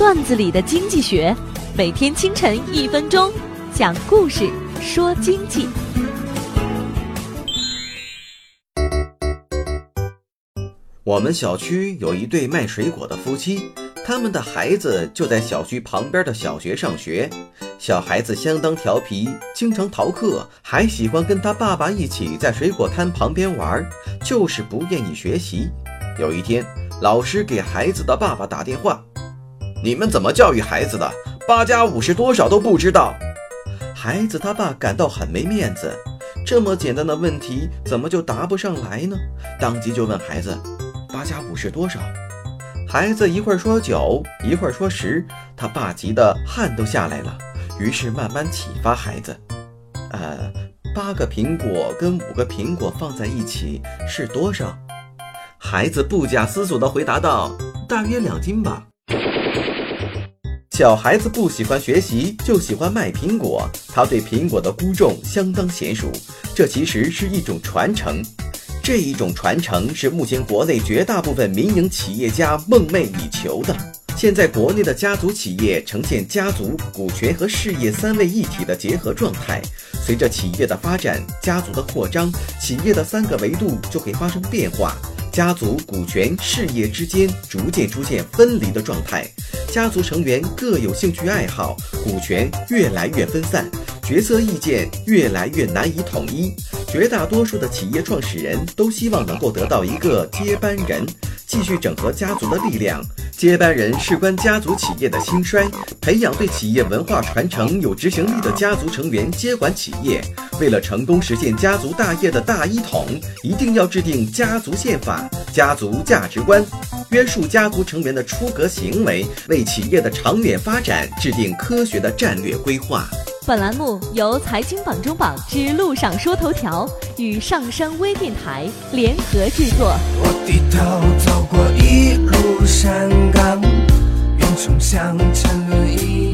段子里的经济学，每天清晨一分钟，讲故事说经济。我们小区有一对卖水果的夫妻，他们的孩子就在小区旁边的小学上学。小孩子相当调皮，经常逃课，还喜欢跟他爸爸一起在水果摊旁边玩，就是不愿意学习。有一天，老师给孩子的爸爸打电话：“你们怎么教育孩子的？八加五是多少都不知道？”孩子他爸感到很没面子，这么简单的问题怎么就答不上来呢？当即就问孩子。八加五是多少？孩子一会儿说九，一会儿说十，他爸急得汗都下来了。于是慢慢启发孩子：“呃，八个苹果跟五个苹果放在一起是多少？”孩子不假思索地回答道：“大约两斤吧。”小孩子不喜欢学习，就喜欢卖苹果。他对苹果的估重相当娴熟，这其实是一种传承。这一种传承是目前国内绝大部分民营企业家梦寐以求的。现在国内的家族企业呈现家族、股权和事业三位一体的结合状态。随着企业的发展、家族的扩张，企业的三个维度就会发生变化，家族、股权、事业之间逐渐出现分离的状态。家族成员各有兴趣爱好，股权越来越分散，决策意见越来越难以统一。绝大多数的企业创始人都希望能够得到一个接班人，继续整合家族的力量。接班人事关家族企业的兴衰，培养对企业文化传承有执行力的家族成员接管企业。为了成功实现家族大业的大一统，一定要制定家族宪法、家族价值观，约束家族成员的出格行为，为企业的长远发展制定科学的战略规划。本栏目由财经榜中榜之路上说头条与上山微电台联合制作。我低头走过一路山岗，云冲向沉沦一。